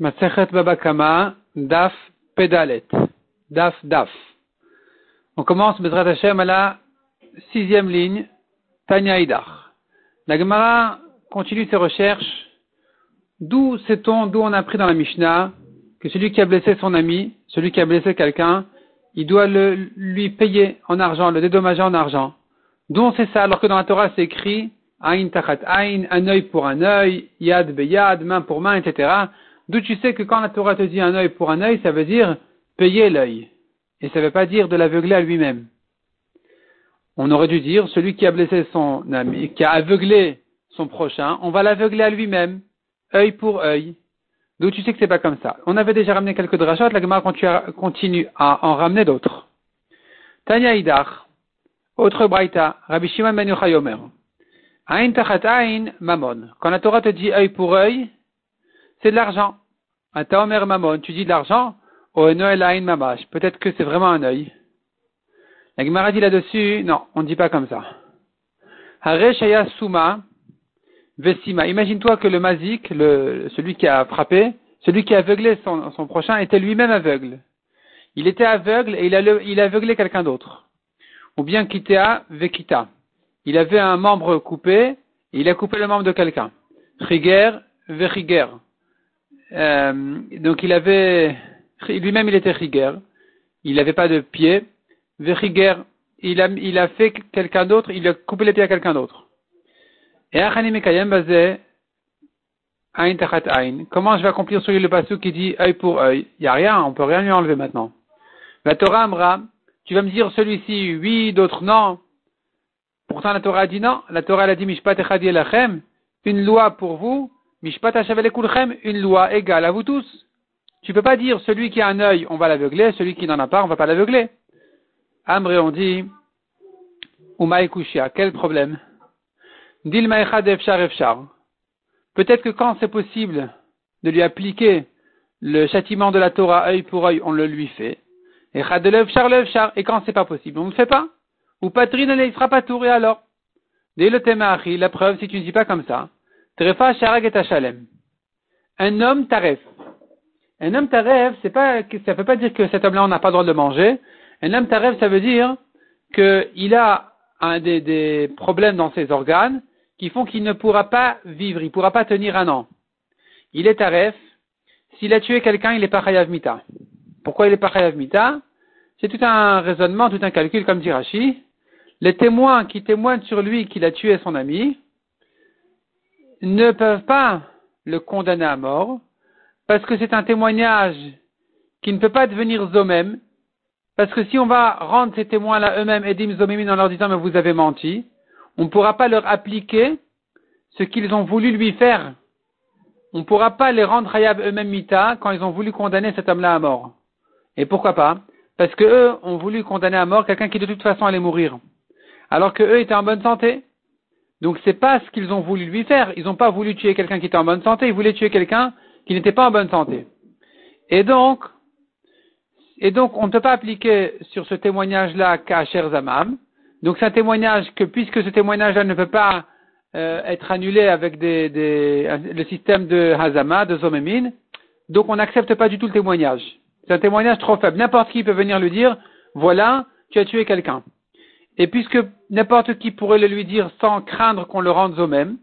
Babakama, Daf Pedalet. Daf Daf. On commence Bezrat Hashem à la sixième ligne, Tanya Idar. La continue ses recherches. D'où sait-on, d'où on a appris dans la Mishnah que celui qui a blessé son ami, celui qui a blessé quelqu'un, il doit lui payer en argent, le dédommager en argent. D'où on sait ça alors que dans la Torah c'est écrit Ain tachat ain, un œil pour un œil, yad beyad, main pour main, etc. D'où tu sais que quand la Torah te dit un œil pour un œil, ça veut dire payer l'œil. Et ça ne veut pas dire de l'aveugler à lui-même. On aurait dû dire celui qui a blessé son ami, qui a aveuglé son prochain, on va l'aveugler à lui-même, œil pour œil. D'où tu sais que c'est pas comme ça. On avait déjà ramené quelques drachot, la Gemara continue à en ramener d'autres. Tanya Idar, autre braïta, Rabbi Shimon ben Yomer. Ain tachat mamon. Quand la Torah te dit œil pour œil, c'est de l'argent. Un taomer mamon, tu dis de l'argent, oh mamash. Peut-être que c'est vraiment un œil. La Gemara dit là-dessus, non, on ne dit pas comme ça. Suma vesima. Imagine-toi que le mazik, celui qui a frappé, celui qui a aveuglé son, prochain, était lui-même aveugle. Il était aveugle et il a, aveuglé quelqu'un d'autre. Ou bien kitea vekita. Il avait un membre coupé, et il a coupé le membre de quelqu'un. Riger. Euh, donc il avait, lui-même il était riger. Il n'avait pas de pied. Il a, il a fait quelqu'un d'autre, il a coupé les pieds à quelqu'un d'autre. Et Comment je vais accomplir sur lui le qui dit œil pour œil? Il n'y a rien, on peut rien lui enlever maintenant. La Torah Amra, tu vas me dire celui-ci oui, d'autres non. Pourtant la Torah a dit non. La Torah a dit Mishpat Lachem, une loi pour vous, Mishpat une loi égale à vous tous. Tu peux pas dire celui qui a un œil, on va l'aveugler, celui qui n'en a pas, on va pas l'aveugler. Amré, on dit, Umaikushia, quel problème? Dilma. Peut-être que quand c'est possible de lui appliquer le châtiment de la Torah œil pour œil, on le lui fait. Et et quand c'est pas possible, on ne le fait pas. Ou patrine, il sera pas touré alors? Dès le la preuve, si tu ne dis pas comme ça. Trefa sharag et. Un homme taref. Un homme taref, c'est pas, ça veut pas dire que cet homme-là, on n'a pas le droit de manger. Un homme taref, ça veut dire qu'il a des, problèmes dans ses organes qui font qu'il ne pourra pas vivre, il ne pourra pas tenir un an. Il est taref. S'il a tué quelqu'un, il est pas. Pourquoi il est pas? C'est tout un raisonnement, tout un calcul, comme dit Rashi. Les témoins qui témoignent sur lui qu'il a tué son ami ne peuvent pas le condamner à mort parce que c'est un témoignage qui ne peut pas devenir zomem parce que si on va rendre ces témoins-là eux-mêmes edim zomemin en leur disant mais vous avez menti, on ne pourra pas leur appliquer ce qu'ils ont voulu lui faire. On ne pourra pas les rendre hayab eux-mêmes mita quand ils ont voulu condamner cet homme-là à mort. Et pourquoi pas? Parce que eux ont voulu condamner à mort quelqu'un qui de toute façon allait mourir alors qu'eux étaient en bonne santé. Donc c'est pas ce qu'ils ont voulu lui faire. Ils n'ont pas voulu tuer quelqu'un qui était en bonne santé, ils voulaient tuer quelqu'un qui n'était pas en bonne santé. Et donc, et donc on ne peut pas appliquer sur ce témoignage-là qu'à Zamam. Donc c'est un témoignage que puisque ce témoignage-là ne peut pas euh, être annulé avec des, des, le système de Hazama, de Zomemin, donc on n'accepte pas du tout le témoignage. C'est un témoignage trop faible. N'importe qui peut venir lui dire, voilà, tu as tué quelqu'un. Et puisque n'importe qui pourrait le lui dire sans craindre qu'on le rende au même,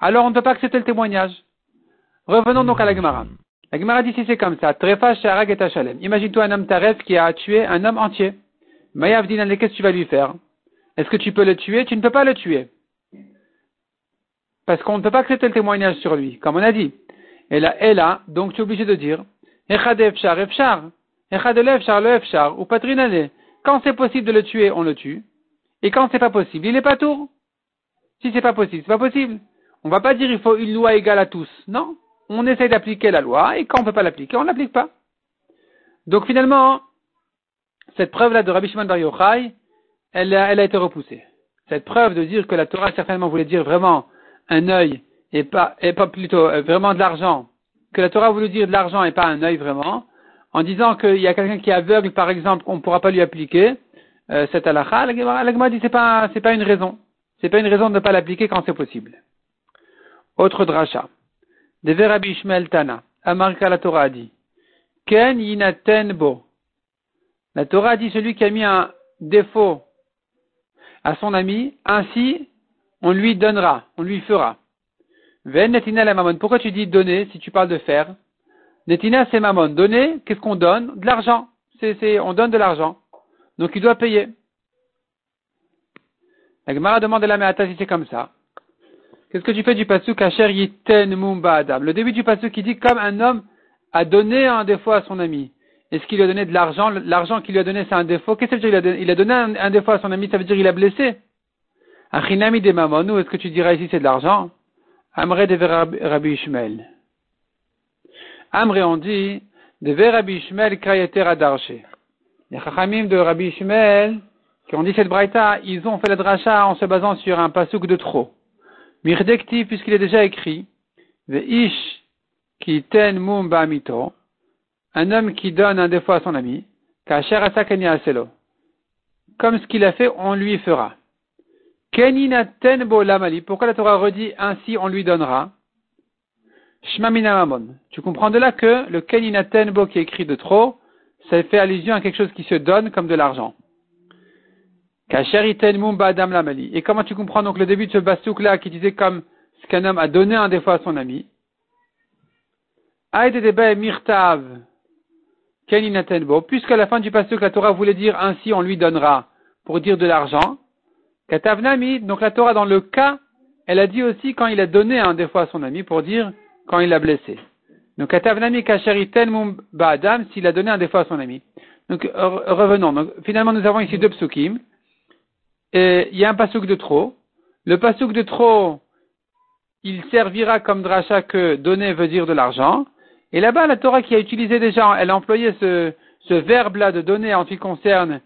alors on ne peut pas accepter le témoignage. Revenons donc à la Gemara. La Gemara dit si c'est comme ça, Trefa Sharag et Shalem. Imagine-toi un homme Taref qui a tué un homme entier. Mayav qu'est-ce que tu vas lui faire? Est-ce que tu peux le tuer? Tu ne peux pas le tuer. Parce qu'on ne peut pas accepter le témoignage sur lui, comme on a dit. Et là, donc tu es obligé de dire, Echad Efshar, Efshar. Echad Efshar, le Efshar, ou Patrinale. Quand c'est possible de le tuer, on le tue. Et quand c'est pas possible, il n'est pas tour. Si c'est pas possible, c'est pas possible. On va pas dire il faut une loi égale à tous. Non. On essaye d'appliquer la loi et quand on peut pas l'appliquer, on l'applique pas. Donc finalement, cette preuve-là de Rabbi Shimon Bar Yochai, elle, a été repoussée. Cette preuve de dire que la Torah certainement voulait dire vraiment un œil et pas, et pas plutôt euh, vraiment de l'argent, que la Torah voulait dire de l'argent et pas un œil vraiment, en disant qu'il y a quelqu'un qui est aveugle par exemple, qu'on ne pourra pas lui appliquer, euh, cette halakha, la Gemara dit c'est pas une raison. C'est pas une raison de ne pas l'appliquer quand c'est possible. Autre dracha. De Rabbi Tana. Amarka la Torah dit. Ken yinaten bo. La Torah dit celui qui a mis un défaut à son ami, ainsi on lui donnera, on lui fera. Ven netina la mamon. Pourquoi tu dis donner si tu parles de faire? Netina c'est mamon. Donner, qu'est-ce qu'on donne? De l'argent. C'est, on donne de l'argent. Donc il doit payer. La Gemara demande à la Meata si c'est comme ça. Qu'est-ce que tu fais du pasuk Asher Yiten Mumba Adam Le début du pasuk qui dit comme un homme a donné un défaut à son ami. Est-ce qu'il lui a donné de l'argent? L'argent qu'il lui a donné, c'est un défaut. Qu'est-ce que ça veut dire? Il a donné, un, défaut à son ami, ça veut dire qu'il a blessé. Achinami de Mamonou, est-ce que tu dirais ici c'est de l'argent? Amre de Rabbi Ishmael. Amre, on dit, de Rabbi Ishmael krayeter adarché. Les chachamim de Rabbi Ishmael, qui ont dit cette braïta, ils ont fait la dracha en se basant sur un pasuk de trop. Mirdekti, puisqu'il est déjà écrit, ish qui ten mum mito, un homme qui donne un défaut à son ami, kacher aselo. Comme ce qu'il a fait, on lui fera. Kenina tenbo lamali. Pourquoi la Torah redit ainsi on lui donnera? Shmamina mamon. Tu comprends de là que le kenina tenbo qui est écrit de trop, ça fait allusion à quelque chose qui se donne comme de l'argent. Et comment tu comprends donc le début de ce bastouk là qui disait comme ce qu'un homme a donné un défaut à son ami? mirtav puisque à la fin du que la Torah voulait dire ainsi on lui donnera pour dire de l'argent. Katavnami, donc la Torah dans le cas, elle a dit aussi quand il a donné un défaut à son ami pour dire quand il l'a blessé. Donc Katavnami kasheriten ba'adam s'il a donné un défaut à son ami. Donc revenons. Donc, finalement nous avons ici deux psukim. Et il y a un pasouk de trop. Le pasouk de trop, il servira comme dracha que donner veut dire de l'argent. Et là-bas, la Torah qui a utilisé déjà, elle a employé ce, ce verbe-là de donner en ce qui concerne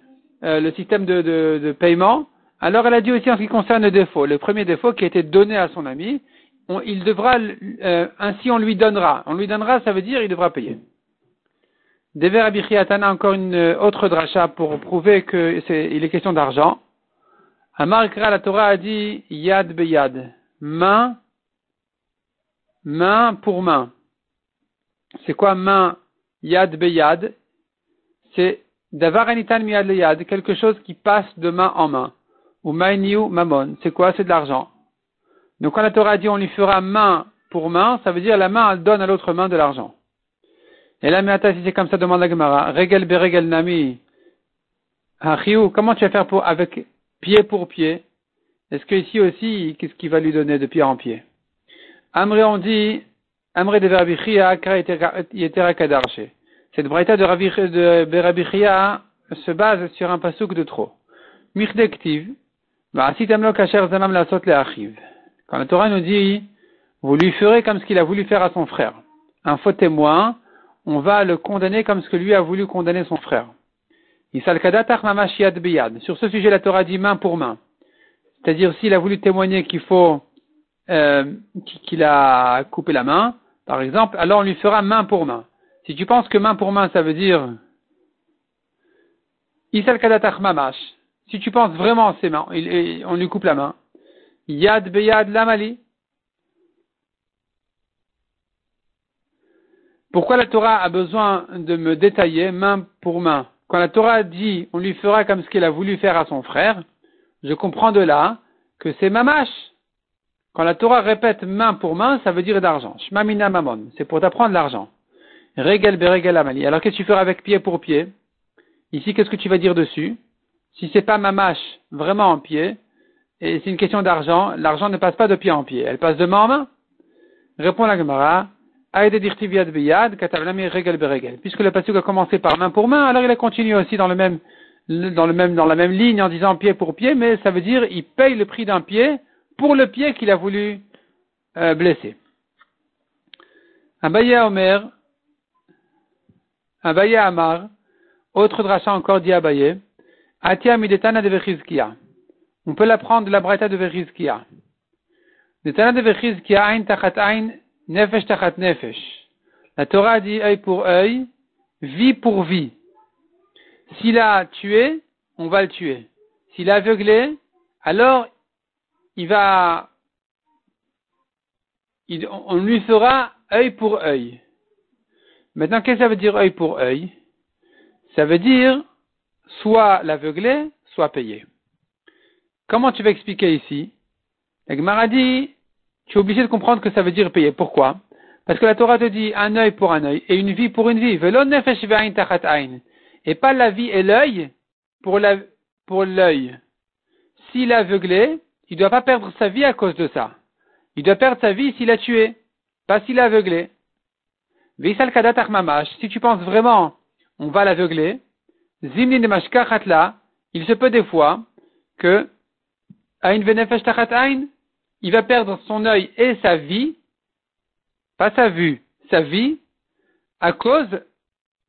euh, le système de, de, de, paiement. Alors elle a dit aussi en ce qui concerne le défaut. Le premier défaut qui a été donné à son ami, il devra, euh, ainsi on lui donnera. On lui donnera, ça veut dire il devra payer. Dever Abichiatana, encore une autre dracha pour prouver qu'il est, est question d'argent. Amar la Torah a dit yad beyad, main, main pour main. C'est quoi main yad beyad C'est davar anitan miyad yad, quelque chose qui passe de main en main. Ou mainiu mamon. C'est quoi? C'est de l'argent. Donc quand la Torah dit on lui fera main pour main, ça veut dire la main elle donne à l'autre main de l'argent. Et là, mais si c'est comme ça, demande la Gemara. Regel beregel nami. comment tu vas faire pour, avec pied pour pied? Est-ce que ici aussi, qu'est-ce qu'il va lui donner de pied en pied? Amré, on dit, Amré de Berabichia, Kadarche. Cette braïta de, de Berabichia se base sur un pasouk de trop. Mirdektiv, quand la Torah nous dit, vous lui ferez comme ce qu'il a voulu faire à son frère. Un faux témoin, on va le condamner comme ce que lui a voulu condamner son frère. Sur ce sujet, la Torah dit main pour main. C'est-à-dire, s'il a voulu témoigner qu'il faut, euh, qu'il a coupé la main, par exemple, alors on lui fera main pour main. Si tu penses que main pour main, ça veut dire Isal mamash, si tu penses vraiment c'est mains, on lui coupe la main. Yad beyad lamali. Pourquoi la Torah a besoin de me détailler main pour main? Quand la Torah dit on lui fera comme ce qu'il a voulu faire à son frère, je comprends de là que c'est mamash. Quand la Torah répète main pour main, ça veut dire d'argent. Shmamina mamon. C'est pour t'apprendre l'argent. Regel beregel amali. Alors qu'est-ce que tu feras avec pied pour pied? Ici, qu'est-ce que tu vas dire dessus? Si c'est pas mamash, vraiment en pied, et c'est une question d'argent, l'argent ne passe pas de pied en pied. Elle passe de main en main. Répond la Gemara. Puisque le passage a commencé par main pour main, alors il a continué aussi dans le même, dans le même, dans la même ligne en disant pied pour pied, mais ça veut dire il paye le prix d'un pied pour le pied qu'il a voulu euh, blesser. Abaye Omer, Abaye Amar, autre dracha encore dit Abaye, Atia midetana de Vechizkia. On peut l'apprendre de la braïta de Vechizkia. De tachat ein, nefesh nefesh. La Torah dit œil pour œil, vie pour vie. S'il a tué, on va le tuer. S'il a aveuglé, alors il va, on lui fera œil pour œil. Maintenant, qu'est-ce que ça veut dire œil pour œil? Ça veut dire soit l'aveugler, soit payer. Comment tu vas expliquer ici La dit, tu es obligé de comprendre que ça veut dire payer. Pourquoi? Parce que la Torah te dit un œil pour un œil et une vie pour une vie. Et pas la vie et l'œil pour l'œil. S'il est aveuglé, il ne doit pas perdre sa vie à cause de ça. Il doit perdre sa vie s'il a tué, pas s'il est aveuglé. Si tu penses vraiment, on va l'aveugler, il se peut des fois que il va perdre son œil et sa vie, pas sa vue, sa vie, à cause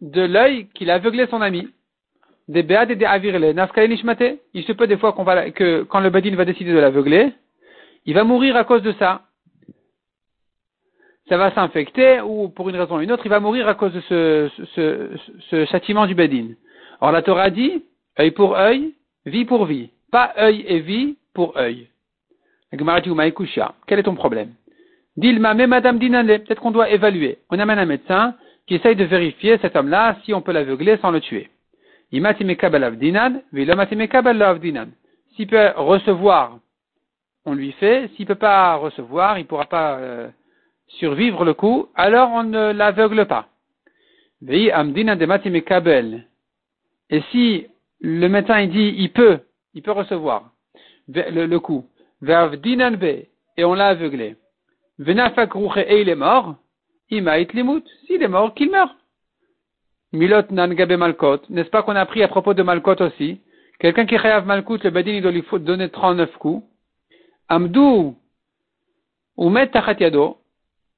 de l'œil qu'il a aveuglé son ami. Des. Il se peut des fois que quand le badin va décider de l'aveugler, il va mourir à cause de ça. Ça va s'infecter ou pour une raison ou une autre, il va mourir à cause de ce, châtiment du badin. Or la Torah dit œil pour œil, vie pour vie. Pas œil et vie pour œil. Quel est ton problème? Dilma, mais Madame Dinale, peut-être qu'on doit évaluer. On amène un médecin qui essaye de vérifier cet homme-là si on peut l'aveugler sans le tuer. S'il peut recevoir, on lui fait. S'il peut pas recevoir, il pourra pas euh, survivre le coup, alors on ne l'aveugle pas. Et si le médecin dit il peut, il peut recevoir le, le coup, et on l'a aveuglé. Et il est mort, s'il est mort, qu'il meurt. Milot nan gabe malkot. N'est-ce pas qu'on a appris à propos de malkot aussi? Quelqu'un qui rêve malkot, le badin, il doit lui donner 39 coups. Amdou, ou met yado.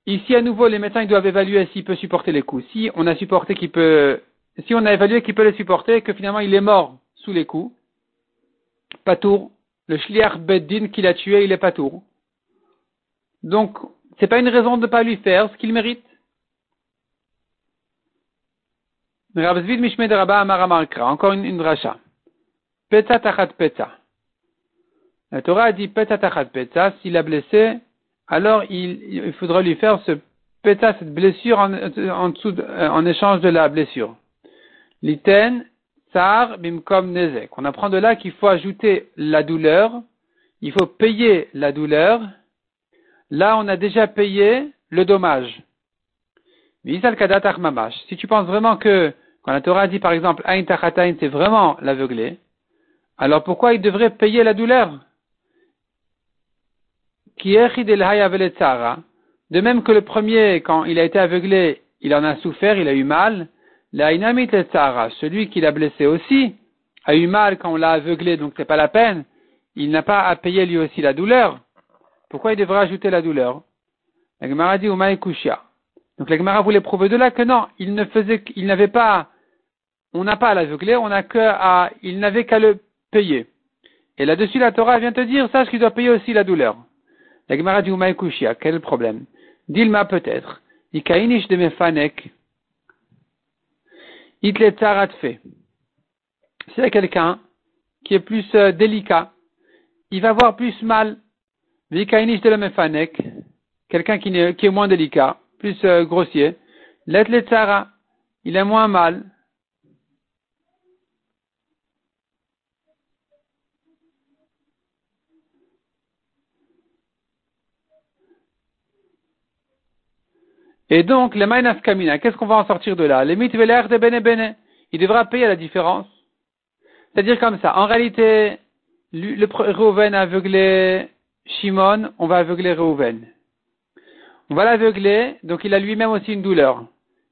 Ici, à nouveau, les médecins, ils doivent évaluer s'il peut supporter les coups. Si on a supporté qu'il peut, si on a évalué qu'il peut les supporter, que finalement il est mort sous les coups, tour. Le shliach beddin qui l'a tué, il est pas tour. Donc, c'est pas une raison de ne pas lui faire ce qu'il mérite. Encore une, une racha. Petza tachat petza. La Torah a dit petza tachat. S'il a blessé, alors il, faudra lui faire ce cette blessure en, dessous en échange de la blessure. Liten, tsar, nezek. On apprend de là qu'il faut ajouter la douleur. Il faut payer la douleur. Là, on a déjà payé le dommage. Si tu penses vraiment que quand la Torah dit par exemple Ain Tachatain, c'est vraiment l'aveuglé, alors pourquoi il devrait payer la douleur? De même que le premier, quand il a été aveuglé, il en a souffert, il a eu mal, celui qui l'a blessé aussi, a eu mal quand on l'a aveuglé, donc c'est pas la peine, il n'a pas à payer lui aussi la douleur. Pourquoi il devrait ajouter la douleur La Gemara dit Donc la Gemara voulait prouver de là que non, il ne faisait, il n'avait pas on n'a pas à l'aveugler, on n'a qu'à, il n'avait qu'à le payer. Et là-dessus, la Torah vient te dire, sache qu'il doit payer aussi la douleur. La Gemara dit, quel est le problème? Dilma peut-être. Ikainish de mefanek. Itlet fait. S'il y a quelqu'un qui est plus euh, délicat, il va avoir plus mal. De la. Quelqu'un qui, est moins délicat, plus euh, grossier. Let Il a moins mal. Et donc, le Mainas Kamina, qu'est-ce qu'on va en sortir de là? Les mitveler de Bene Bene. Il devra payer la différence. C'est-à-dire comme ça. En réalité, le Reuven a aveuglé Shimon, on va aveugler Reuven. On va l'aveugler, donc il a lui-même aussi une douleur.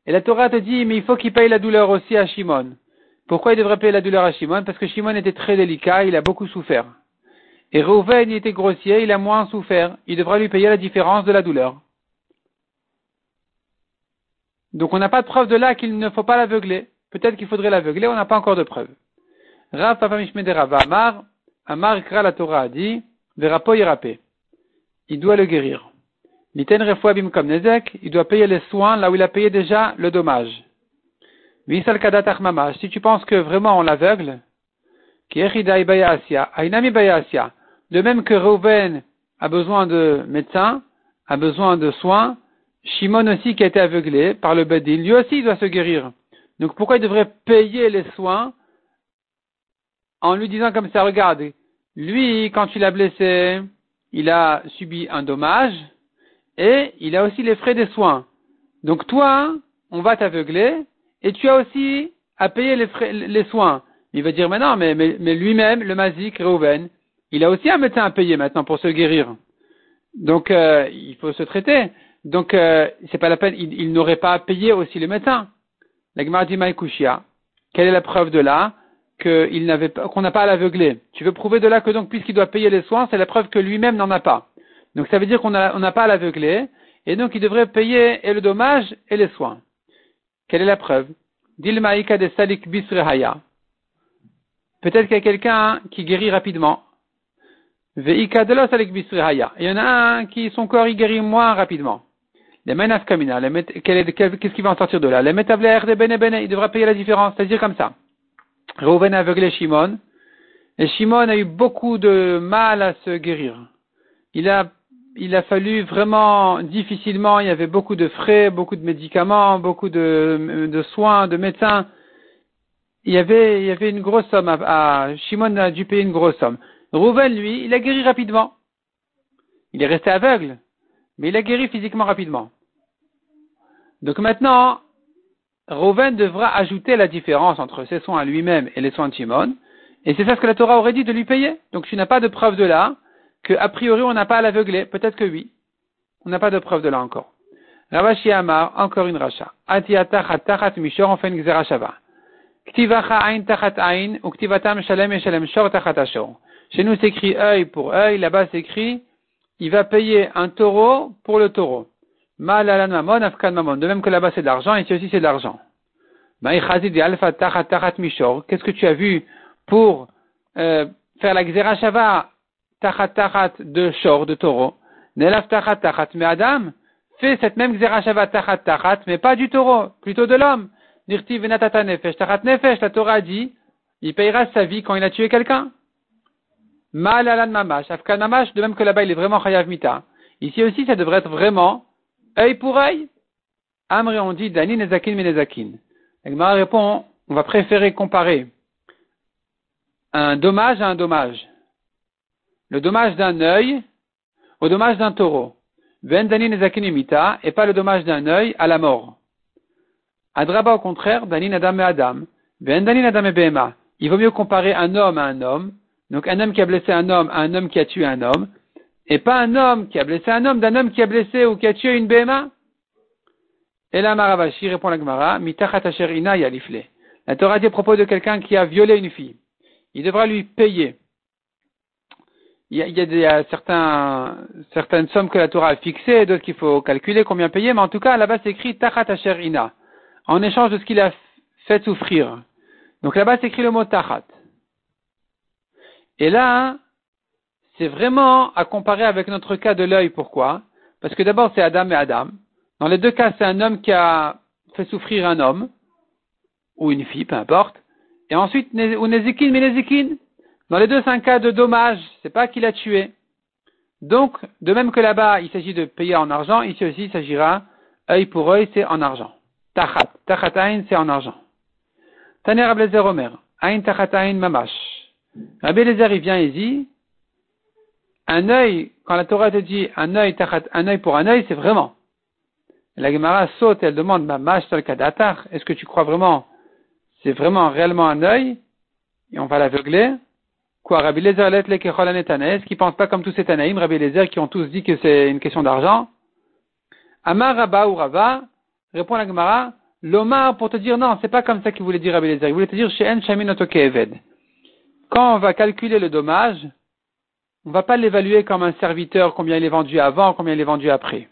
Et la Torah te dit, mais il faut qu'il paye la douleur aussi à Shimon. Pourquoi il devrait payer la douleur à Shimon? Parce que Shimon était très délicat, il a beaucoup souffert. Et Reuven, il était grossier, il a moins souffert. Il devra lui payer la différence de la douleur. Donc on n'a pas de preuve de là qu'il ne faut pas l'aveugler. Peut-être qu'il faudrait l'aveugler, on n'a pas encore de preuve. Rav Papa Amar, Amar Kra la Torah a dit, Verapo Yerapé. Il doit le guérir. Liten Refuabim comme Nezek, il doit payer les soins là où il a payé déjà le dommage. Visal Kadat si tu penses que vraiment on l'aveugle, de même que Reuven a besoin de médecin, a besoin de soins, Shimon aussi qui a été aveuglé par le Bedin, lui aussi il doit se guérir. Donc pourquoi il devrait payer les soins en lui disant comme ça, regarde, lui, quand tu l'as blessé, il a subi un dommage et il a aussi les frais des soins. Donc toi, on va t'aveugler et tu as aussi à payer les, frais, les soins. Il va dire, mais non, mais, mais, lui-même, le Mazik, Reuven, il a aussi un médecin à payer maintenant pour se guérir. Donc, euh, il faut se traiter. Donc, euh, c'est pas la peine, il, n'aurait pas à payer aussi le médecin. La Gemara dit quelle est la preuve de là qu'il n'avait pas, qu'on n'a pas à l'aveugler? Tu veux prouver de là que donc, puisqu'il doit payer les soins, c'est la preuve que lui-même n'en a pas. Donc, ça veut dire qu'on n'a pas à l'aveugler, et donc il devrait payer et le dommage et les soins. Quelle est la preuve? Dilmaïka de Salik Bisrehaya. Peut-être qu'il y a quelqu'un qui guérit rapidement. Veika de Salik Bisrehaya. Il y en a un qui, son corps, il guérit moins rapidement. Les menaf kamina, qu'est-ce qui va en sortir de là? Les métablaires de bene bene, il devra payer la différence, c'est-à-dire comme ça. Reuven a aveuglé Shimon, et Shimon a eu beaucoup de mal à se guérir. Il a, il a fallu vraiment difficilement, il y avait beaucoup de frais, beaucoup de médicaments, beaucoup de, soins, de médecins. Il y avait, une grosse somme Shimon a dû payer une grosse somme. Reuven, lui, il a guéri rapidement. Il est resté aveugle, mais il a guéri physiquement rapidement. Donc maintenant, Reuven devra ajouter la différence entre ses soins à lui-même et les soins de Shimon. Et c'est ça ce que la Torah aurait dit de lui payer. Donc tu n'as pas de preuve de là, que a priori on n'a pas à l'aveugler. Peut-être que oui. On n'a pas de preuve de là encore. Ravashi Amar, encore une racha. tachat mishor, on fait ain tachat ain, ou shalem et shalem shor. Chez nous c'est écrit œil pour œil, là-bas c'est écrit, il va payer un taureau pour le taureau. Mamon, afkan mamon. De même que là-bas c'est de l'argent, ici aussi c'est de l'argent. Qu'est-ce que tu as vu pour euh, faire la gzera shava? Tachat tachat de shor, de taureau? Nelaf tachat tachat mais Adam fait cette même gzera shava tachat tachat, mais pas du taureau, plutôt de l'homme. Nirti venatata nefesh tachat nefesh, la Torah dit, il payera sa vie quand il a tué quelqu'un. Malalan mamash, afkan mamash, de même que là-bas il est vraiment chayav mita. Ici aussi, ça devrait être vraiment œil pour œil. Amri, on dit dani nezakin nezakin. Agmara répond, on va préférer comparer un dommage à un dommage. Le dommage d'un œil au dommage d'un taureau. Ben dani nezakin mita, et pas le dommage d'un œil à la mort. Adraba au contraire, dani nadam et adam. Ben dani nadam et bema. Il vaut mieux comparer un homme à un homme donc un homme qui a blessé un homme à un homme qui a tué un homme, et pas un homme qui a blessé un homme d'un homme qui a blessé ou qui a tué une béma. Et là, Maravashi répond à la Gemara, ina yalifle. La Torah dit à propos de quelqu'un qui a violé une fille. Il devra lui payer. Il y a, il y a, certains, certaines sommes que la Torah a fixées, d'autres qu'il faut calculer combien payer, mais en tout cas, là-bas, c'est écrit tachat ina. En échange de ce qu'il a fait souffrir. Donc là-bas, c'est écrit le mot tachat. Et là, c'est vraiment à comparer avec notre cas de l'œil. Pourquoi? Parce que d'abord, c'est Adam et Adam. Dans les deux cas, c'est un homme qui a fait souffrir un homme, ou une fille, peu importe. Et ensuite, ou Nezikin, mais Nezikin. Dans les deux, c'est un cas de dommage. C'est pas qu'il a tué. Donc, de même que là-bas, il s'agit de payer en argent, ici aussi, il s'agira œil pour œil, c'est en argent. Tachat. Tachat c'est en argent. Taner Ablezer Omer. Ain tachat mamash. Rabbi Eliezer, il vient et dit, un œil, quand la Torah te dit un œil, un œil pour un œil, c'est vraiment. La Gemara saute, elle demande, ma est-ce que tu crois vraiment, c'est vraiment réellement un œil, et on va l'aveugler? Quoi, Rabbi Eliezer, est-ce qu'il pense pas comme tous ces Tanaïm, Rabbi Eliezer, qui ont tous dit que c'est une question d'argent? Amar Rabba ou Rabba, répond la Gemara, l'Omar pour te dire non, c'est pas comme ça qu'il voulait dire Rabbi Eliezer, il voulait te dire chez En Shamin quand on va calculer le dommage, on ne va pas l'évaluer comme un serviteur, combien il est vendu avant, combien il est vendu après.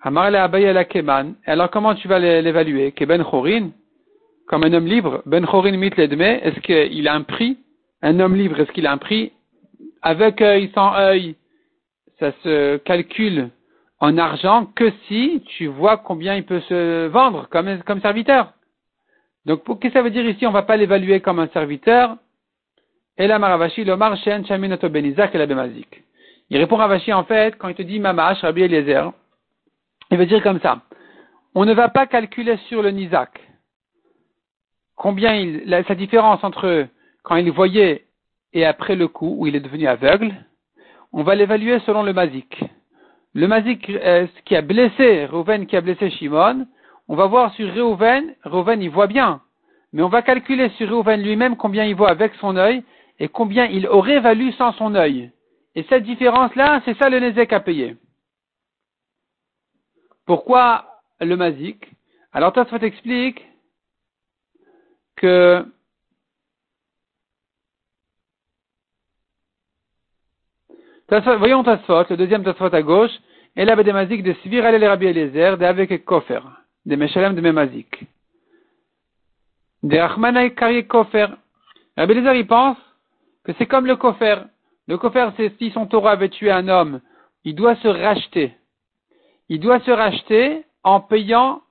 Alors comment tu vas l'évaluer? Ben Chorin, comme un homme libre, Ben Chorin mit est-ce qu'il a un prix? Un homme libre, est-ce qu'il a un prix? Avec œil, sans œil, ça se calcule en argent que si tu vois combien il peut se vendre comme, comme serviteur. Donc, qu'est-ce que ça veut dire ici? On ne va pas l'évaluer comme un serviteur, Il répond Ravashi en fait, quand il te dit Mamash, Rabbi Eliezer, Il veut dire comme ça. On ne va pas calculer sur le Nizak combien il, sa différence entre quand il voyait et après le coup où il est devenu aveugle. On va l'évaluer selon le Mazik. Le Mazik euh, qui a blessé Reuven, qui a blessé Shimon, on va voir sur Reuven, Reuven il voit bien, mais on va calculer sur Reuven lui-même combien il voit avec son œil et combien il aurait valu sans son œil. Et cette différence-là, c'est ça le Nézek à payer. Pourquoi le Mazik? Alors Tosfot explique que voyons Tosfot, le deuxième Tosfot à gauche, et là des Mazik de Svir les Rabbi Eliezer, de avec Kofer, de Meshalem de Memazik. De Achmanai Kari Kofer. Rabbi Eliezer, il pense c'est comme le Kofer. Le Kofer, c'est si son taureau avait tué un homme, il doit se racheter. Il doit se racheter en payant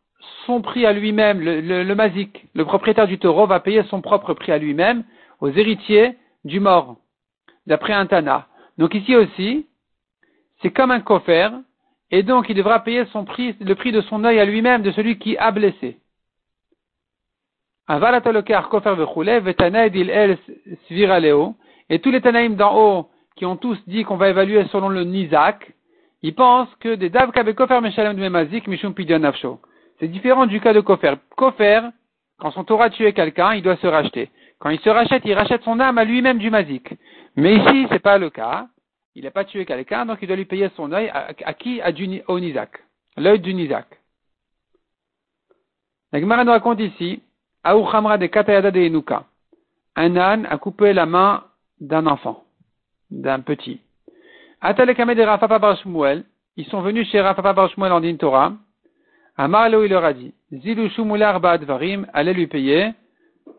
son prix à lui-même, le, le, mazik. Le propriétaire du taureau va payer son propre prix à lui-même aux héritiers du mort, d'après un Tana. Donc ici aussi, c'est comme un coffre, et donc il devra payer son prix, le prix de son œil à lui-même, de celui qui a blessé. Et tous les Tanaïm d'en haut, qui ont tous dit qu'on va évaluer selon le Nizak, ils pensent que des Dav Kofer Meshalem de Mazik Mishum Pidyon Nafsho. C'est différent du cas de Kofer. Kofer, quand son Torah tué quelqu'un, il doit se racheter. Quand il se rachète, il rachète son âme à lui-même du Mazik. Mais ici, c'est pas le cas. Il n'a pas tué quelqu'un, donc il doit lui payer son œil à, qui? À du, Au Nizak. L'œil du Nizak. La Gemara nous raconte ici, de Katayada de Enuka. Un âne a coupé la main d'un enfant, d'un petit. Atalekame de Rafapa Bar Ils sont venus chez Rafapa Bar en din Torah. Amarlo, il leur a dit, Zilu Shumular allez lui payer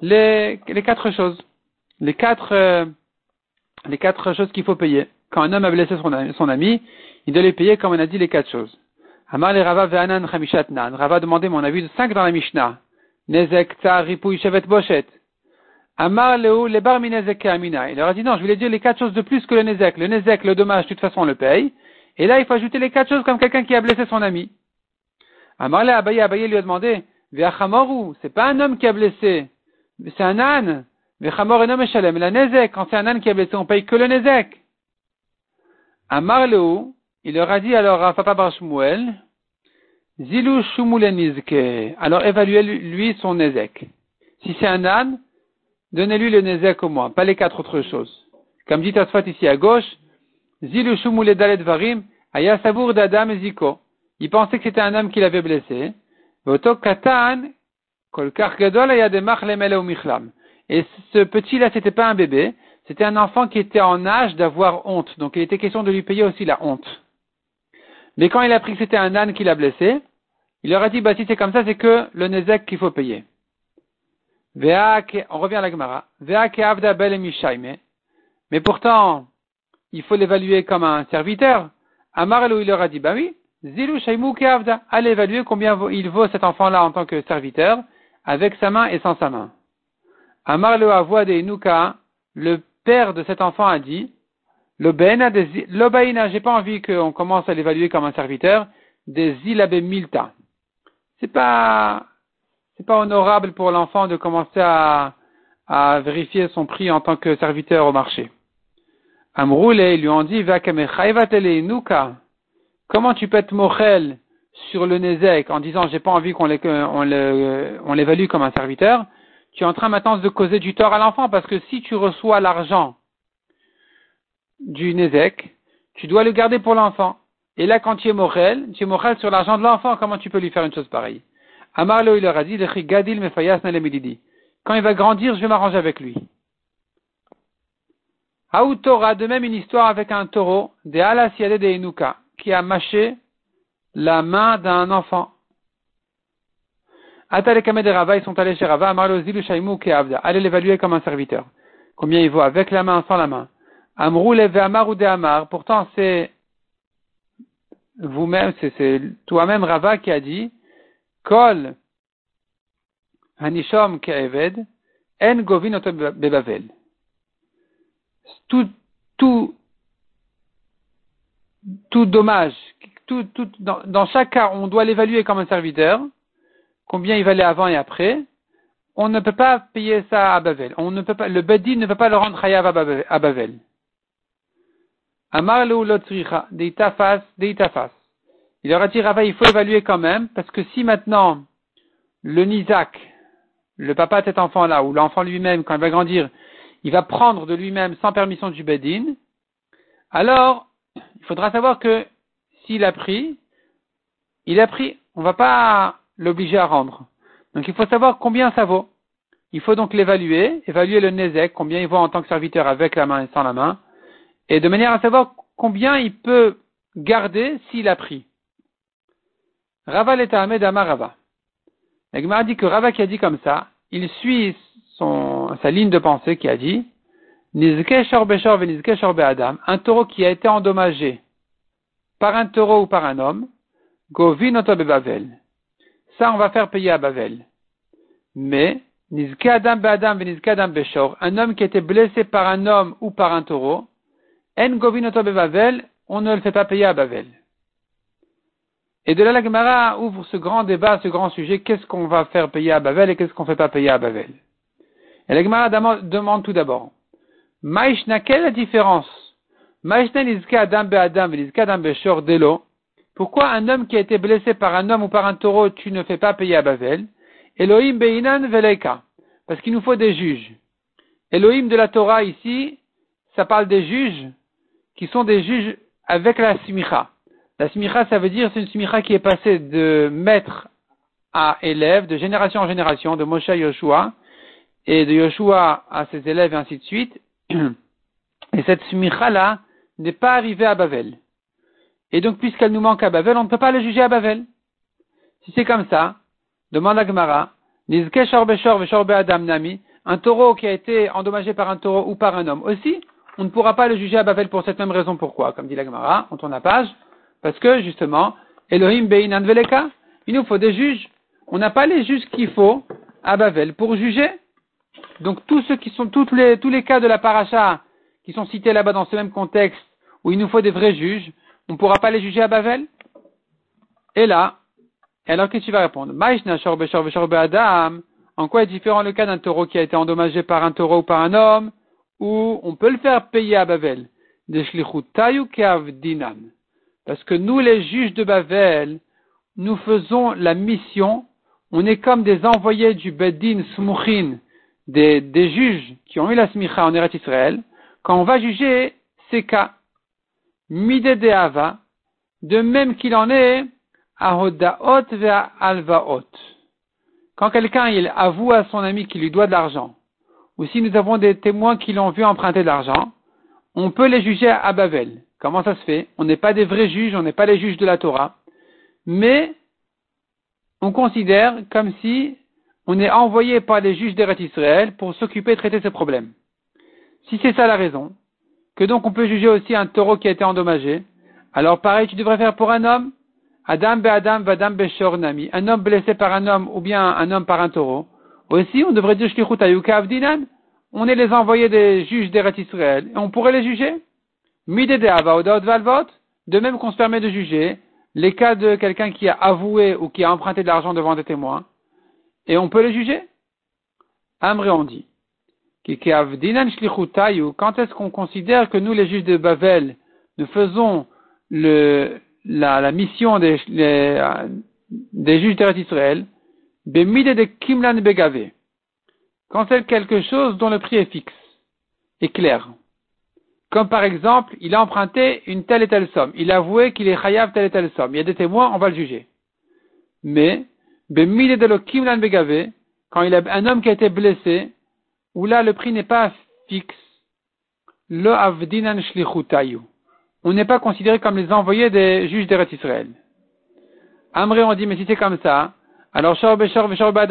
les, les quatre choses. Les quatre, euh, les quatre choses qu'il faut payer. Quand un homme a blessé son, son, ami, il doit lui payer, comme on a dit, les quatre choses. Amar le Rava Ve'anan Chamishat Nan. Rava a demandé, mon avis, de cinq dans la Mishnah. Nezek, Tsar, Ripouy, Shevet, Boshet. Amar Leo, le bar minezek amina. Il leur a dit, non, je voulais dire les quatre choses de plus que le nezek. Le nezek, le dommage, de toute façon, on le paye. Et là, il faut ajouter les quatre choses comme quelqu'un qui a blessé son ami. Amar le Abaye, Abaye lui a demandé, Ve'achamoru, c'est pas un homme qui a blessé, c'est un âne. Ve'achamor et eshalem. La nezek, quand c'est un âne qui a blessé, on paye que le nezek. Amar Leo, il leur a dit alors à Papa Bar Shmuel, Zilu. Alors évaluez lui son nezek. Si c'est un âne, donnez-lui le nezek au moins, pas les quatre autres choses. Comme dit Asfat ici à gauche, Zilu Dalet Varim, Aya Sabour d'Adam Ziko. Il pensait que c'était un homme qui l'avait blessé. Voto Katan, Gadol Michlam. Et ce petit-là, c'était pas un bébé, c'était un enfant qui était en âge d'avoir honte. Donc il était question de lui payer aussi la honte. Mais quand il a appris que c'était un âne qui l'a blessé, il leur a dit, bah si c'est comme ça, c'est que le nezek qu'il faut payer. On revient à la Gemara. Mais pourtant, il faut l'évaluer comme un serviteur. Amar il leur a dit, bah oui, Zilu Allez évaluer combien il vaut cet enfant-là en tant que serviteur, avec sa main et sans sa main. Amar le de Inuka, le père de cet enfant a dit, Lobaina, j'ai pas envie qu'on commence à l'évaluer comme un serviteur, des ilabe milta. C'est pas, c'est pas honorable pour l'enfant de commencer à, à vérifier son prix en tant que serviteur au marché. Amroule, ils lui ont dit, comment tu peux être mochel sur le Nezek en disant j'ai pas envie qu'on l'évalue comme un serviteur, tu es en train maintenant de causer du tort à l'enfant parce que si tu reçois l'argent du Nezek, tu dois le garder pour l'enfant. Et là, quand tu es mochel, tu es mochel sur l'argent de l'enfant, comment tu peux lui faire une chose pareille? Amarlo, il leur a dit, quand il va grandir, je vais m'arranger avec lui. Aoutora, de même une histoire avec un taureau, de Alasiade de Enuka, qui a mâché la main d'un enfant. Atalekame de Rava, ils sont allés chez Rava, Amarlo Zilu Shaimu Keavda. Allez l'évaluer comme un serviteur. Combien il vaut avec la main, sans la main. Amrou leve Amar ou de Amar. Pourtant, c'est vous-même, c'est toi-même Rava qui a dit, Kol Hanishom Ke'eved, En Govin Bebavel. Tout, tout, tout dommage tout, tout, dans, chaque cas, on doit l'évaluer comme un serviteur, combien il valait avant et après, on ne peut pas payer ça à Bavel. On ne peut pas, le Bedin ne peut pas le rendre chayav à Bavel. Amar lotricha, deitafas, deitafas. Il leur a dit, Rava, il faut évaluer quand même, parce que si maintenant, le Nizak, le papa de cet enfant-là, ou l'enfant lui-même, quand il va grandir, il va prendre de lui-même sans permission du Bedin, alors, il faudra savoir que s'il a pris, il a pris. On ne va pas l'obliger à rendre. Donc il faut savoir combien ça vaut. Il faut donc l'évaluer, évaluer le Nezek, combien il vaut en tant que serviteur avec la main et sans la main, et de manière à savoir combien il peut garder s'il a pris. Rava l'Etahamed Rava. a dit que Rava qui a dit comme ça, il suit sa ligne de pensée qui a dit un taureau qui a été endommagé par un taureau ou par un homme, Govin Bavel. Ça, on va faire payer à Bavel. Mais, Adam Adam Adam un homme qui a été blessé par un homme ou par un taureau, On ne le fait pas payer à Bavel. Et de là, la Gemara ouvre ce grand débat, ce grand sujet, qu'est-ce qu'on va faire payer à Bavel et qu'est-ce qu'on ne fait pas payer à Bavel. Et la Gemara demande tout d'abord, Maïshna, quelle est la différence? Maïshna Adam Adam Adam Beshor Delo, pourquoi un homme qui a été blessé par un homme ou par un taureau, tu ne fais pas payer à Bavel Elohim Beinan Veleika. Parce qu'il nous faut des juges. Elohim de la Torah ici, ça parle des juges qui sont des juges avec la smicha. La smicha, ça veut dire c'est une smicha qui est passée de maître à élève, de génération en génération, de Moshe à Yoshua, et de Yoshua à ses élèves et ainsi de suite. Et cette smicha-là n'est pas arrivée à Bavel. Et donc, puisqu'elle nous manque à Bavel, on ne peut pas le juger à Bavel. Si c'est comme ça, demande à Gemara, un taureau qui a été endommagé par un taureau ou par un homme aussi, on ne pourra pas le juger à Bavel pour cette même raison. Pourquoi? Comme dit la Gemara, on tourne la page, parce que justement, Elohim Beinan Veleka, il nous faut des juges. On n'a pas les juges qu'il faut à Bavel pour juger. Donc tous ceux qui sont tous les tous les cas de la paracha qui sont cités là-bas dans ce même contexte où il nous faut des vrais juges, on ne pourra pas les juger à Bavel Et là, alors qu'est-ce que tu vas répondre? En quoi est différent le cas d'un taureau qui a été endommagé par un taureau ou par un homme, ou on peut le faire payer à Bavel Parce que nous, les juges de Bavel, nous faisons la mission, on est comme des envoyés du Bedin Smuchin, des, juges qui ont eu la smicha en Eretz Israël, quand on va juger ces cas. Midede de même qu'il en est à Hodaot vers Alvaot. Quand quelqu'un avoue à son ami qu'il lui doit de l'argent, ou si nous avons des témoins qui l'ont vu emprunter de l'argent, on peut les juger à Babel. Comment ça se fait? On n'est pas des vrais juges, on n'est pas les juges de la Torah, mais on considère comme si on est envoyé par les juges d'Eretz Israël pour s'occuper de traiter ces problèmes. Si c'est ça la raison, que donc on peut juger aussi un taureau qui a été endommagé. Alors pareil, tu devrais faire pour un homme, Adam be Adam beshor nami, un homme blessé par un homme ou bien un homme par un taureau. Aussi, on devrait dire shlichut. On est les envoyés des juges d'Eretz Israël et on pourrait les juger? De même qu'on se permet de juger les cas de quelqu'un qui a avoué ou qui a emprunté de l'argent devant des témoins. Et on peut les juger? Amré on dit quand est-ce qu'on considère que nous, les juges de Babel, nous faisons le, la, la, mission des, les, des juges d'Israël, de Kimlan Begave, quand c'est quelque chose dont le prix est fixe, est clair. Comme par exemple, il a emprunté une telle et telle somme, il a avoué qu'il est chayav telle et telle somme, il y a des témoins, on va le juger. Mais, de Kimlan Begave, quand il a un homme qui a été blessé, où là le prix n'est pas fixe, le avdinan shlichutayu. On n'est pas considéré comme les envoyés des juges d'Eretz Israël. Amré, on dit, mais si c'est comme ça, alors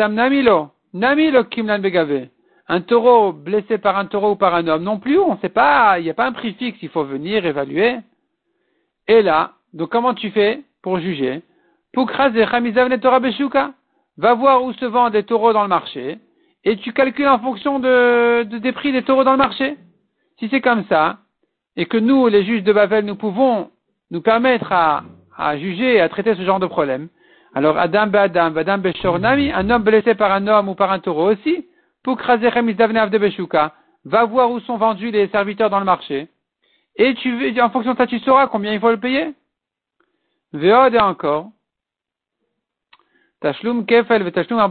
namilo, namilo kimlan begave. Un taureau blessé par un taureau ou par un homme non plus, on ne sait pas, il n'y a pas un prix fixe, il faut venir évaluer. Et là, donc comment tu fais pour juger? Va voir où se vendent des taureaux dans le marché et tu calcules en fonction de, des prix des taureaux dans le marché. Si c'est comme ça, et que nous, les juges de Babel, nous pouvons nous permettre à, à juger et à traiter ce genre de problème. Alors, Adam be Adam, Adam un homme blessé par un homme ou par un taureau aussi, de Beshuka, va voir où sont vendus les serviteurs dans le marché. Et tu, en fonction de ça, tu sauras combien il faut le payer? Veod et encore. Tashlum kefel ve tashlum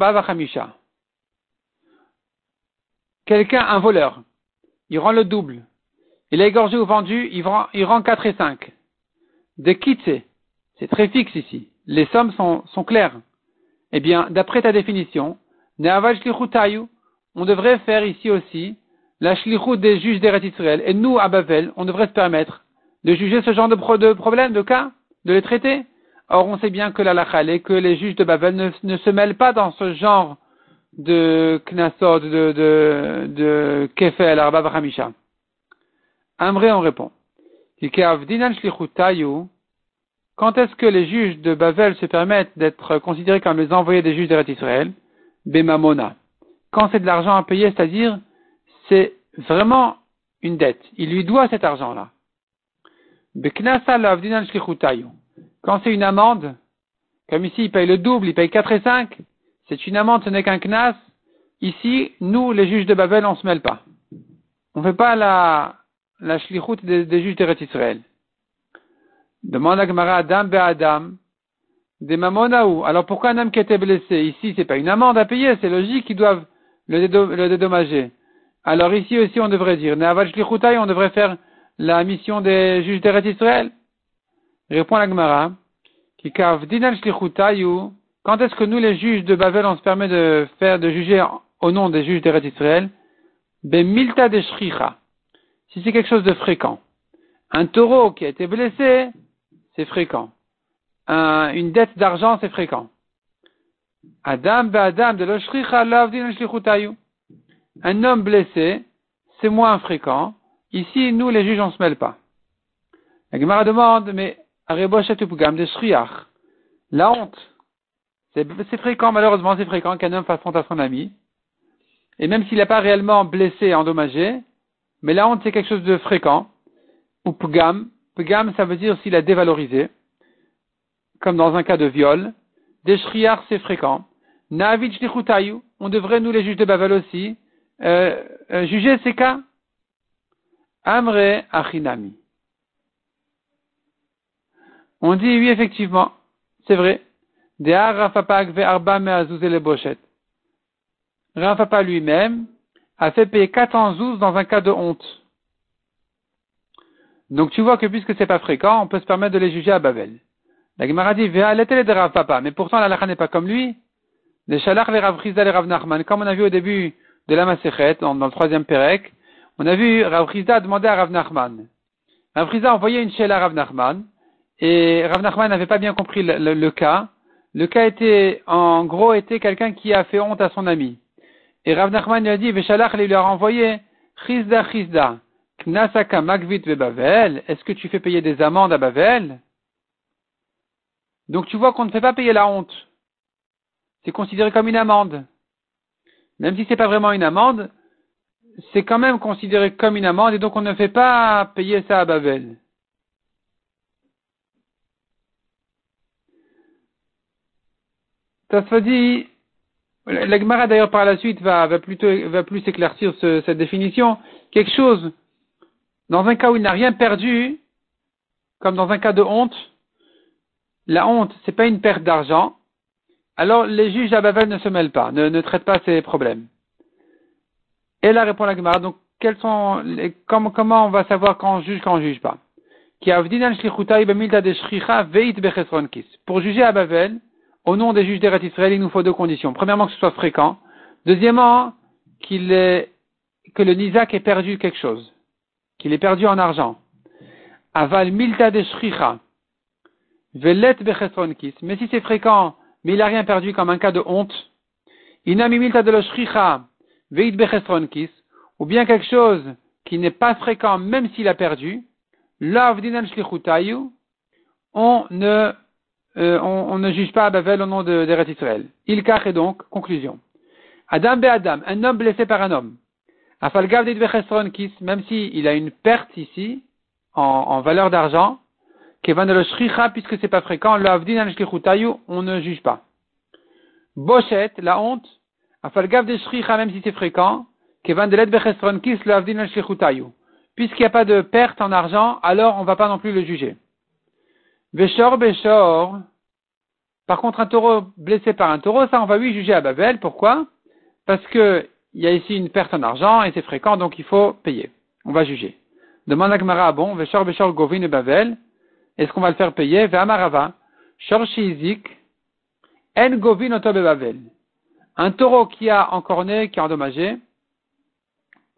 Quelqu'un, un voleur, il rend le double. Il a égorgé ou vendu, il rend, il rend 4 et 5. De kitse, c'est très fixe ici. Les sommes sont, sont claires. Eh bien, d'après ta définition, on devrait faire ici aussi la shlichut des juges des Israël. Et nous, à Bavel, on devrait se permettre de juger ce genre de, de problème, de cas, de les traiter. Or, on sait bien que la lachale, que les juges de Bavel ne, se mêlent pas dans ce genre de knasot, de, de, de kefel, arba hamisha. Amré, on répond. Quand est-ce que les juges de Bavel se permettent d'être considérés comme les envoyés des juges d'Eretz Israël Bemamona. Quand c'est de l'argent à payer, c'est-à-dire, c'est vraiment une dette. Il lui doit cet argent-là. Quand c'est une amende, comme ici, il paye le double, il paye 4 et 5, c'est une amende, ce n'est qu'un knas. Ici, nous, les juges de Babel, on ne se mêle pas. On ne fait pas la, la shlichut des, des juges d'Eretz Israël. Demande à Gemara Adam be Adam, des mamonaou. Alors pourquoi un homme qui était blessé? Ici, c'est pas une amende à payer, c'est logique qu'ils doivent le, dédommager. Alors ici aussi, on devrait dire, on devrait faire la mission des juges d'Eretz Israël. Répond la Gemara, quand est-ce que nous, les juges de Babel, on se permet de faire, de juger au nom des juges d'Eretz Israël? milta de Si c'est quelque chose de fréquent. Un taureau qui a été blessé, c'est fréquent. une dette d'argent, c'est fréquent. Adam Adam de Un homme blessé, c'est moins fréquent. Ici, nous, les juges, on ne se mêle pas. La Gemara demande, mais de La honte. C'est fréquent, malheureusement, c'est fréquent qu'un homme fasse honte à son ami. Et même s'il n'a pas réellement blessé, endommagé, mais la honte, c'est quelque chose de fréquent. Ou pugam, Pegam, ça veut dire s'il a dévalorisé, comme dans un cas de viol. Des c'est fréquent. Navich on devrait, nous les juges de Babel aussi, euh, euh, juger ces cas. Amre achinami. On dit oui, effectivement, c'est vrai. De Rafapa Rafapa lui-même a fait payer 400 zouz dans un cas de honte. Donc tu vois que puisque c'est pas fréquent, on peut se permettre de les juger à Babel. La Gemara dit, de Rav Papa, mais pourtant la lacha n'est pas comme lui. Les Shalach, les Rav Chizda, les Rav Nachman, comme on a vu au début de la Masechet, dans, le troisième Perek, on a vu Rav Chizda demander à Rav Nachman. Rav Chizda a envoyé une shell à Rav Nachman, et Rav Nachman n'avait pas bien compris le, cas. Le cas était, en gros, était quelqu'un qui a fait honte à son ami. Et Rav Nachman lui a dit, Veshalach, il lui a renvoyé, Chizda, Chizda. Knasaka Magvit Bavel, est-ce que tu fais payer des amendes à Bavel? Donc tu vois qu'on ne fait pas payer la honte. C'est considéré comme une amende. Même si ce n'est pas vraiment une amende, c'est quand même considéré comme une amende et donc on ne fait pas payer ça à Bavel. Ça se dit, la Gemara d'ailleurs par la suite va, plutôt va plus éclaircir cette définition. Quelque chose dans un cas où il n'a rien perdu, comme dans un cas de honte, la honte, c'est pas une perte d'argent, alors les juges à Babel ne se mêlent pas, ne, traitent pas ces problèmes. Et là répond la Gemara, donc quels sont les, comment, comment on va savoir quand on juge, quand on juge pas? Pour juger à Babel, au nom des juges d'Eretz Israël, il nous faut deux conditions. Premièrement, que ce soit fréquent. Deuxièmement, qu'il que le Nizak ait perdu quelque chose qu'il est perdu en argent. Aval milta de shricha. Velet bechesronkis. Mais si c'est fréquent, mais il n'a rien perdu comme un cas de honte. Inami milta de shricha. Veit bechesronkis. Ou bien quelque chose qui n'est pas fréquent même s'il a perdu. Lavdinan shlichutayu. On ne, euh, on, ne juge pas à au nom de, de Israël. Il est donc, conclusion. Adam be Adam, un homme blessé par un homme même s'il a une perte ici, en, valeur d'argent, Kevan le shricha, puisque c'est pas fréquent, le avdin on ne juge pas. Bochet, la honte, afalgav de shricha, même si c'est fréquent, Kevan de bechestron le avdin Puisqu'il n'y a pas de perte en argent, alors on va pas non plus le juger. Beshor, Beshor, par contre, un taureau blessé par un taureau, ça, on va lui juger à Babel. Pourquoi? Parce que il y a ici une perte en argent et c'est fréquent, donc il faut payer. On va juger. Demande à Gmara, bon, Veshor Beshor Govin et Babel, est-ce qu'on va le faire payer? Ve'amarava, Shor Shizik, En Govin Otobe Babel. Un taureau qui a encorné, qui a endommagé,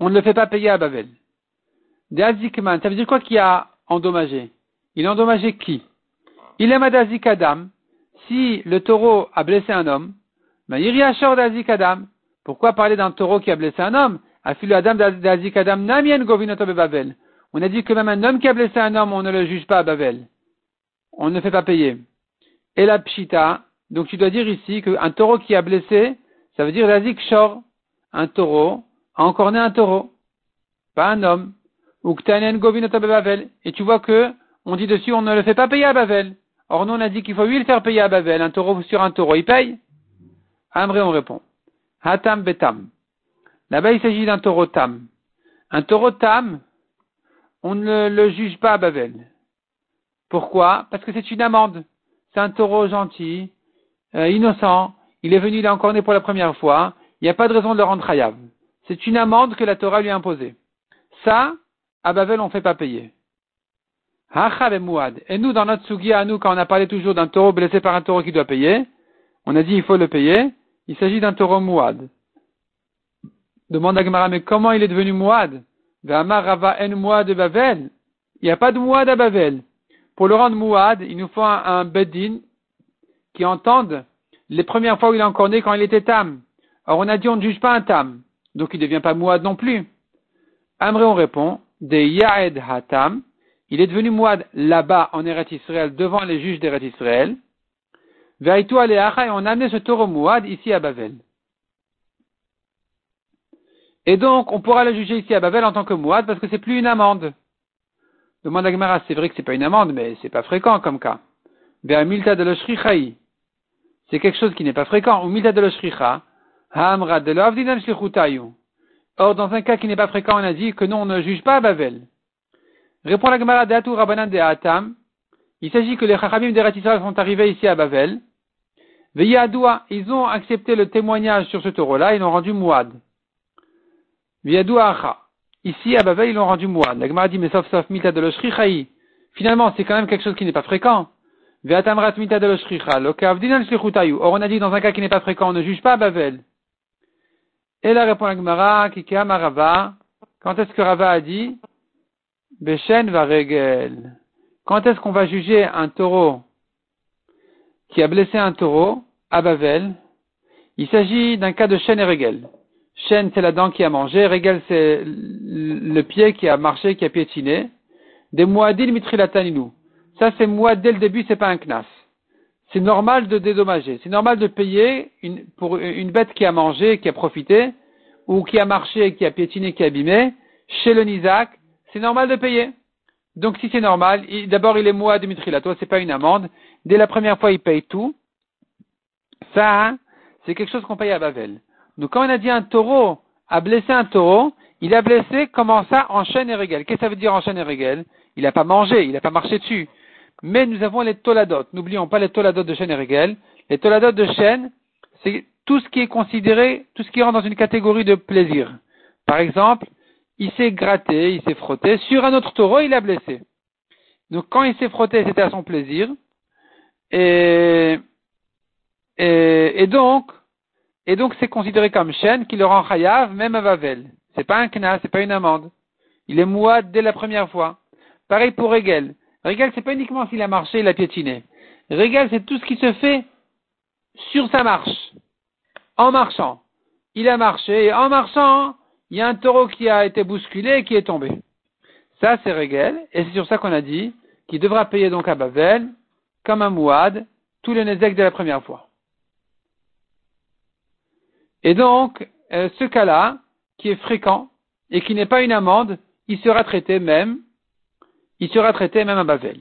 on ne le fait pas payer à Babel. Azikman, ça veut dire quoi qui a endommagé? Il a endommagé qui? Il est Madazik Adam, si le taureau a blessé un homme, Dazik Adam, pourquoi parler d'un taureau qui a blessé un homme? On a dit que même un homme qui a blessé un homme, on ne le juge pas à Babel. On ne fait pas payer. Et la pshita, donc tu dois dire ici qu'un taureau qui a blessé, ça veut dire Dazik Shor, un taureau, a encore né un taureau, pas un homme. Et tu vois que, on dit dessus, on ne le fait pas payer à Babel. Or, nous, on a dit qu'il faut lui le faire payer à Babel. Un taureau sur un taureau, il paye Amré, on répond. Hatam betam. Là-bas, il s'agit d'un taureau tam. Un taureau tam, on ne le juge pas à Babel. Pourquoi? Parce que c'est une amende. C'est un taureau gentil, euh, innocent. Il est venu, il est encore né pour la première fois. Il n'y a pas de raison de le rendre hayav. C'est une amende que la Torah lui a imposée. Ça, à Babel, on ne fait pas payer. Et nous, dans notre sugia, à nous, quand on a parlé toujours d'un taureau blessé par un taureau qui doit payer, on a dit il faut le payer. Il s'agit d'un taureau mouad. Demande à Gemara, mais comment il est devenu mouad en de Bavel. Il n'y a pas de mouad à Bavel. Pour le rendre mouad, il nous faut un, bedin qui entende les premières fois où il est encore né quand il était tam. Alors on a dit on ne juge pas un tam. Donc il ne devient pas mouad non plus. Amré, on répond, de yaed hatam, il est devenu mouad là-bas en Eretz Israël, devant les juges d'Eretz Israël. Et on a amené ce taureau mouad ici à Bavel. Et donc, on pourra le juger ici à Bavel en tant que mouad parce que c'est plus une amende. Demande à Gemara, c'est vrai que c'est pas une amende, mais c'est pas fréquent comme cas. De C'est quelque chose qui n'est pas fréquent. De de Or, dans un cas qui n'est pas fréquent, on a dit que non, on ne juge pas à Bavel. Répond la Gemara de Atam. Il s'agit que les Chachamim des Israël sont arrivés ici à Bavel. Veyadoua, ils ont accepté le témoignage sur ce taureau-là, ils l'ont rendu mouad. Veyadoua. Ici, à Bavel, ils l'ont rendu mouad. La dit, mais sauf sauf mita de l'oshrichaï. Finalement, c'est quand même quelque chose qui n'est pas fréquent. Veyatamrat mita de l'oshricha. Or, on a dit, dans un cas qui n'est pas fréquent, on ne juge pas à Bavel. Et là répond la Gemara, Kikama Rava. Quand est-ce que Rava a dit? Beshen va régel. Quand est-ce qu'on va juger un taureau qui a blessé un taureau à Bavel? Il s'agit d'un cas de chêne et régel. Chêne, c'est la dent qui a mangé. Régel, c'est le pied qui a marché, qui a piétiné. Des moadil mitrilataninu. Ça, c'est moi dès le début, c'est pas un knas. C'est normal de dédommager. C'est normal de payer une, pour une bête qui a mangé, qui a profité, ou qui a marché, qui a piétiné, qui a abîmé. Chez le Nizak, c'est normal de payer. Donc si c'est normal, d'abord il est moi de ce c'est pas une amende. Dès la première fois, il paye tout. Ça, hein, c'est quelque chose qu'on paye à Bavel. Donc quand on a dit un taureau a blessé un taureau, il a blessé, comment ça, en chaîne et régale. Qu'est-ce que ça veut dire en chaîne et régale? Il n'a pas mangé, il n'a pas marché dessus. Mais nous avons les toladot. N'oublions pas les toladot de chaîne et régale. Les toladot de chaîne, c'est tout ce qui est considéré, tout ce qui rentre dans une catégorie de plaisir. Par exemple, il s'est gratté, il s'est frotté, sur un autre taureau, il a blessé. Donc quand il s'est frotté, c'était à son plaisir. Et, et, donc, et donc c'est considéré comme chaîne qui le rend chayav, même à Vavel. C'est pas un knas, c'est pas une amende. Il est mouad dès la première fois. Pareil pour Régel. Régel, c'est pas uniquement s'il a marché, il a piétiné. Régel, c'est tout ce qui se fait sur sa marche. En marchant. Il a marché, et en marchant, il y a un taureau qui a été bousculé et qui est tombé. Ça, c'est Régel, et c'est sur ça qu'on a dit qu'il devra payer donc à Bavel, comme un mouad, tous les nezek de la première fois. Et donc, euh, ce cas-là, qui est fréquent, et qui n'est pas une amende, il sera traité même, il sera traité même à Bavel.